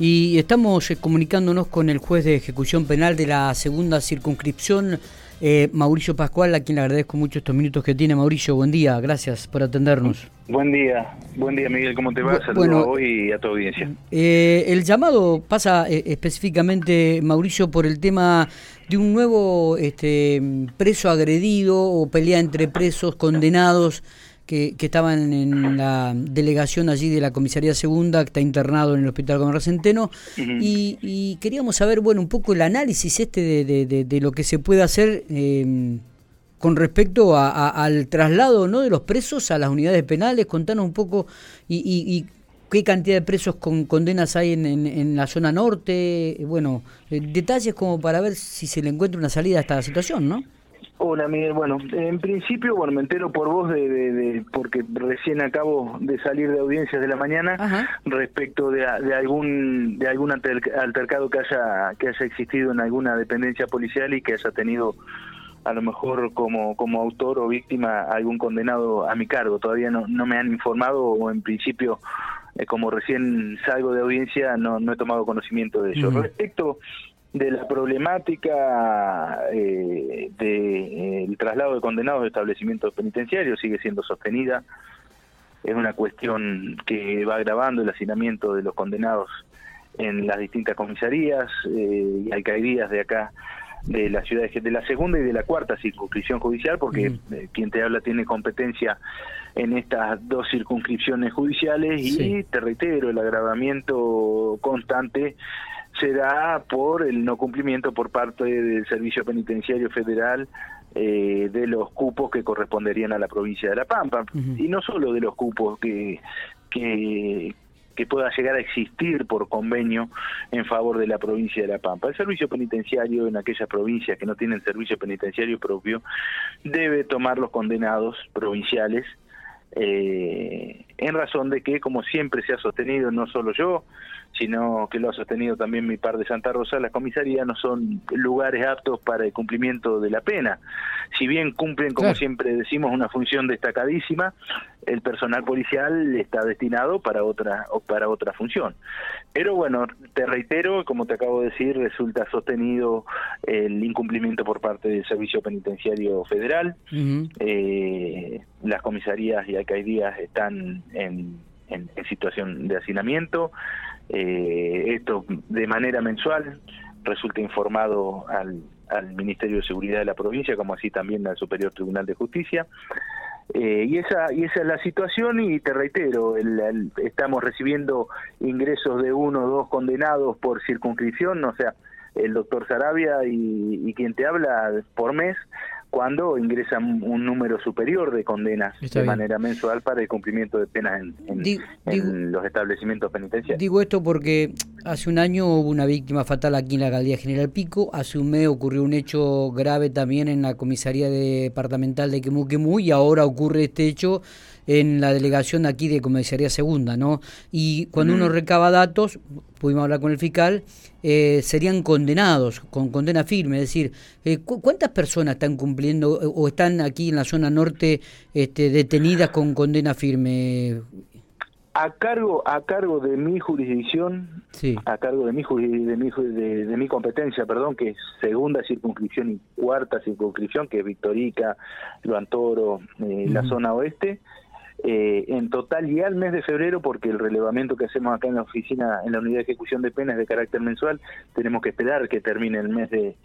Y estamos eh, comunicándonos con el juez de ejecución penal de la segunda circunscripción, eh, Mauricio Pascual, a quien le agradezco mucho estos minutos que tiene. Mauricio, buen día, gracias por atendernos. Buen día, buen día Miguel, ¿cómo te va? Saludos bueno, a vos y a tu audiencia. Eh, el llamado pasa específicamente, Mauricio, por el tema de un nuevo este, preso agredido o pelea entre presos condenados que, estaban en la delegación allí de la comisaría segunda, que está internado en el hospital Conrad Centeno, y, queríamos saber, bueno, un poco el análisis este de, lo que se puede hacer em, con respecto al traslado ¿no? de los presos a las unidades penales, contanos un poco y, qué cantidad de presos con condenas hay en, en, la zona norte, bueno, eh, detalles como para ver si se le encuentra una salida a esta situación, ¿no? Hola Miguel, bueno, en principio, bueno, me entero por vos de, de, porque recién acabo de salir de audiencias de la mañana respecto de, de, algún de algún altercado que haya que haya existido en alguna dependencia policial y que haya tenido a lo mejor como como autor o víctima algún condenado a mi cargo. Todavía no, no me han informado o en principio eh, como recién salgo de audiencia no, no he tomado conocimiento de ello. Respecto de la problemática eh, del traslado de condenados de establecimientos penitenciarios sigue siendo sostenida. Es una cuestión que va agravando el hacinamiento de los condenados en las distintas comisarías eh, y alcaldías de acá de la ciudad de la segunda y de la cuarta circunscripción judicial porque eh, quien te habla tiene competencia en estas dos circunscripciones judiciales y te reitero el agravamiento constante se da por el no cumplimiento por parte del Servicio Penitenciario Federal eh, de los cupos que corresponderían a la provincia de La Pampa. Y no solo de los cupos que, que, que pueda llegar a existir por convenio en favor de la provincia de La Pampa. El servicio penitenciario en aquellas provincias que no tienen servicio penitenciario propio debe tomar los condenados provinciales eh, en razón de que, como siempre se ha sostenido, no solo yo, sino que lo ha sostenido también mi par de Santa Rosa, las comisarías no son lugares aptos para el cumplimiento de la pena. Si bien cumplen, como siempre decimos, una función destacadísima, el personal policial está destinado para otra para otra función. Pero bueno, te reitero, como te acabo de decir, resulta sostenido el incumplimiento por parte del Servicio Penitenciario Federal. eh, las comisarías y alcaldías están en, en, situación de hacinamiento. Eh, esto de manera mensual resulta informado al, al Ministerio de Seguridad de la provincia, como así también al Superior Tribunal de Justicia. Eh, y esa y esa es la situación y te reitero, estamos recibiendo ingresos de uno o dos condenados por circunscripción, o sea, el doctor Sarabia y quien te habla por mes cuando ingresan un número superior de condenas de manera mensual para el cumplimiento de penas en, los establecimientos penitenciarios. Digo esto porque hace un año hubo una víctima fatal aquí en la Alcaldía General Pico, hace un mes ocurrió un hecho grave también en la comisaría departamental de Quemuquemú y ahora ocurre este hecho en la delegación aquí de Comisaría Segunda, ¿no? Y cuando uno recaba datos, pudimos hablar con el fiscal, eh, serían condenados, con condena firme, es decir, eh, ¿cuántas personas están cumpliendo o están aquí en la zona norte este, detenidas con condena firme? A cargo, a cargo de mi jurisdicción, sí. a cargo de mi, de mi, de, mi competencia, perdón, que es segunda circunscripción y cuarta circunscripción, que es Victorica, Luantoro, eh, la zona oeste, eh, en total y al mes de febrero, porque el relevamiento que hacemos acá en la oficina, en la unidad de ejecución de penas de carácter mensual, tenemos que esperar que termine el mes de,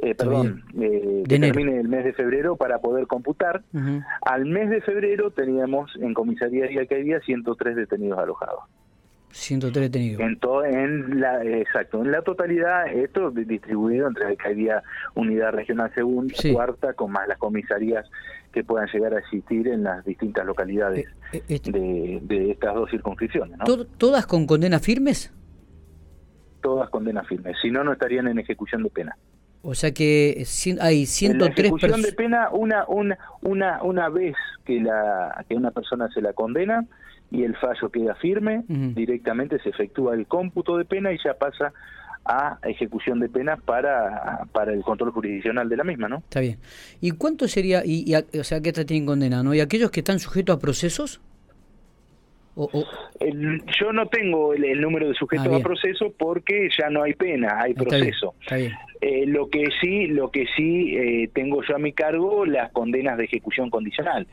eh, perdón, eh, que termine el mes de febrero para poder computar. Al mes de febrero teníamos en comisaría y alcaldía 103 detenidos alojados. 103 detenidos. En, todo, en la, exacto, en la totalidad, esto distribuido entre alcaldía, unidad regional segunda, cuarta, con más las comisarías que puedan llegar a existir en las distintas localidades eh, eh, de, estas dos circunscripciones. ¿Todas con condenas firmes? Todas condenas firmes, si no, no estarían en ejecución de pena. O sea que hay 103 en ejecución de pena una, una, una, una vez que, la, que una persona se la condena y el fallo queda firme, directamente se efectúa el cómputo de pena y ya pasa a ejecución de penas para, para el control jurisdiccional de la misma, ¿no? Está bien. ¿Y cuánto sería, y, o sea, que esta tienen condena, ¿no? ¿Y aquellos que están sujetos a procesos? yo no tengo el, número de sujetos ah, a proceso porque ya no hay pena, hay proceso. Eh, lo que sí, lo que sí eh, tengo yo a mi cargo las condenas de ejecución condicional,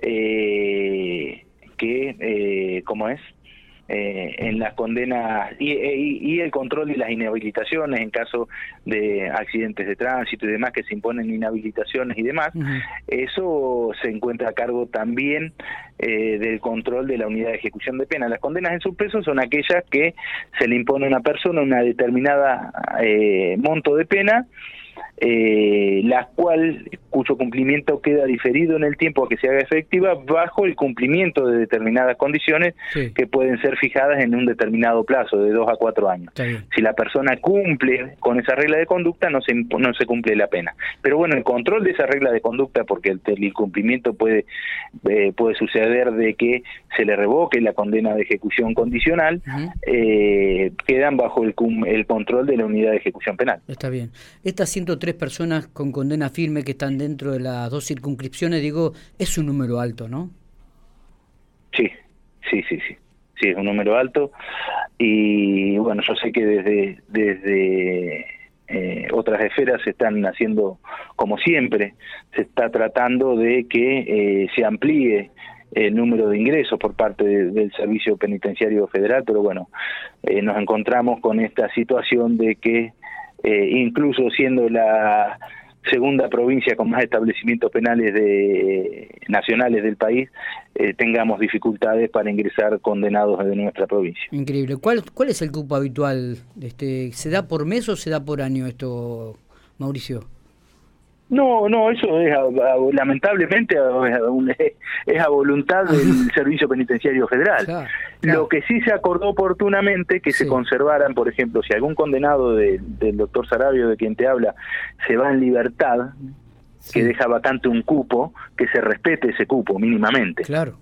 eh, que, ¿cómo es? eh, en las condenas y, y, el control de las inhabilitaciones en caso de accidentes de tránsito y demás que se imponen inhabilitaciones y demás, eso se encuentra a cargo también eh, del control de la unidad de ejecución de pena. Las condenas en suspenso son aquellas que se le impone a una persona una determinada eh, monto de pena eh, la cual cuyo cumplimiento queda diferido en el tiempo a que se haga efectiva bajo el cumplimiento de determinadas condiciones que pueden ser fijadas en un determinado plazo de dos a cuatro años. Si la persona cumple con esa regla de conducta no se no se cumple la pena. Pero bueno, el control de esa regla de conducta porque el, el incumplimiento puede eh, puede suceder de que se le revoque la condena de ejecución condicional eh, quedan bajo el, el control de la unidad de ejecución penal. Está bien. Estas 103 personas con condena firme que están dentro de las dos circunscripciones, digo, es un número alto, ¿no? Sí, sí, sí, sí. Sí, es un número alto. Y bueno, yo sé que desde, desde eh, otras esferas se están haciendo, como siempre, se está tratando de que eh, se amplíe el número de ingresos por parte del Servicio Penitenciario Federal, pero bueno, eh, nos encontramos con esta situación de que eh, incluso siendo la segunda provincia con más establecimientos penales de, nacionales del país, eh, tengamos dificultades para ingresar condenados de nuestra provincia. Increíble. ¿Cuál, cuál es el cupo habitual? Este, ¿Se da por mes o se da por año esto, Mauricio? No, no, eso es lamentablemente es a voluntad del Servicio Penitenciario Federal. Lo que sí se acordó oportunamente que se conservaran, por ejemplo, si algún condenado del doctor Sarabio, de quien te habla, se va en libertad, que deja vacante un cupo, que se respete ese cupo mínimamente. Claro.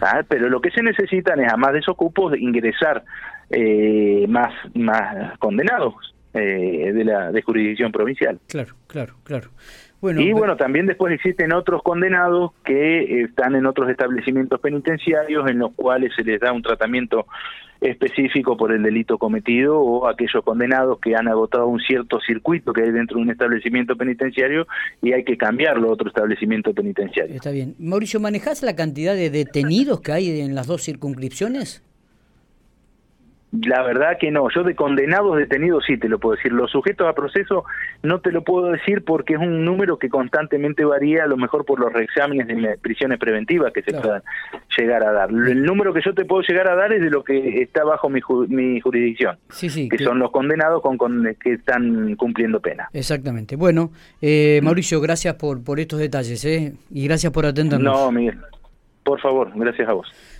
Ah, pero lo que se necesitan es, además de esos cupos, ingresar eh, más, más condenados eh, de la de jurisdicción provincial. Claro, claro, claro. Bueno, y bueno, también después existen otros condenados que están en otros establecimientos penitenciarios en los cuales se les da un tratamiento específico por el delito cometido o aquellos condenados que han agotado un cierto circuito que hay dentro de un establecimiento penitenciario y hay que cambiarlo a otro establecimiento penitenciario. Está bien. Mauricio, ¿manejas la cantidad de detenidos que hay en las dos circunscripciones? La verdad que no, yo de condenados detenidos sí te lo puedo decir, los sujetos a proceso no te lo puedo decir porque es un número que constantemente varía, a lo mejor por los reexámenes de prisiones preventivas que se puedan llegar a dar. El número que yo te puedo llegar a dar es de lo que está bajo mi, mi jurisdicción, que, son los condenados con, que están cumpliendo pena. Exactamente. Bueno, eh, Mauricio, gracias por, por estos detalles ¿eh? y gracias por atendernos. No, Miguel, por favor, gracias a vos.